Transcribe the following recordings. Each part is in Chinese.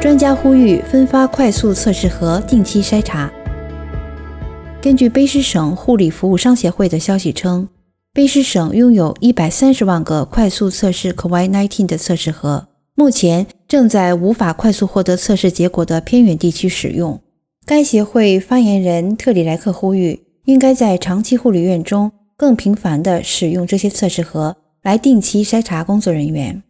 专家呼吁分发快速测试盒，定期筛查。根据卑诗省护理服务商协会的消息称，卑诗省拥有一百三十万个快速测试 COVID-19 的测试盒，目前正在无法快速获得测试结果的偏远地区使用。该协会发言人特里莱克呼吁，应该在长期护理院中更频繁地使用这些测试盒来定期筛查工作人员。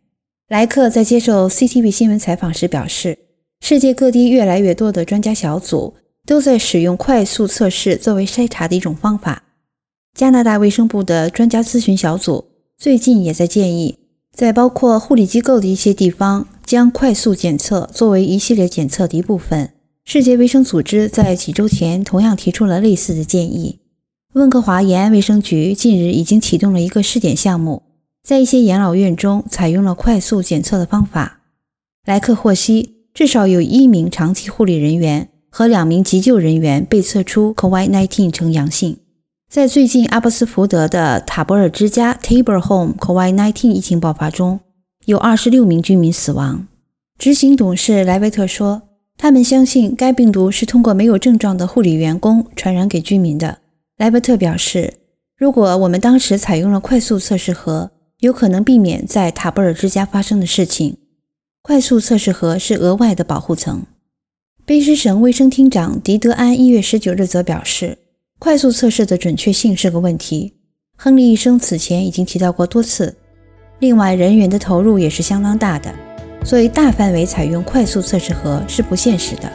莱克在接受 CTV 新闻采访时表示，世界各地越来越多的专家小组都在使用快速测试作为筛查的一种方法。加拿大卫生部的专家咨询小组最近也在建议，在包括护理机构的一些地方，将快速检测作为一系列检测的一部分。世界卫生组织在几周前同样提出了类似的建议。温哥华延安卫生局近日已经启动了一个试点项目。在一些养老院中，采用了快速检测的方法。莱克获悉，至少有一名长期护理人员和两名急救人员被测出 COVID-19 呈阳性。在最近阿布斯福德的塔博尔之家 Tabor Home COVID-19 疫情爆发中，有二十六名居民死亡。执行董事莱维特说：“他们相信该病毒是通过没有症状的护理员工传染给居民的。”莱维特表示：“如果我们当时采用了快速测试盒，有可能避免在塔布尔之家发生的事情。快速测试盒是额外的保护层。卑诗省卫生厅长迪德安一月十九日则表示，快速测试的准确性是个问题。亨利医生此前已经提到过多次。另外，人员的投入也是相当大的，所以大范围采用快速测试盒是不现实的。